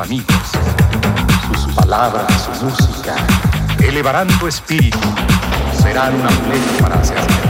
Amigos. Sus palabras, su música, elevarán tu espíritu, serán un amuleto para hacerte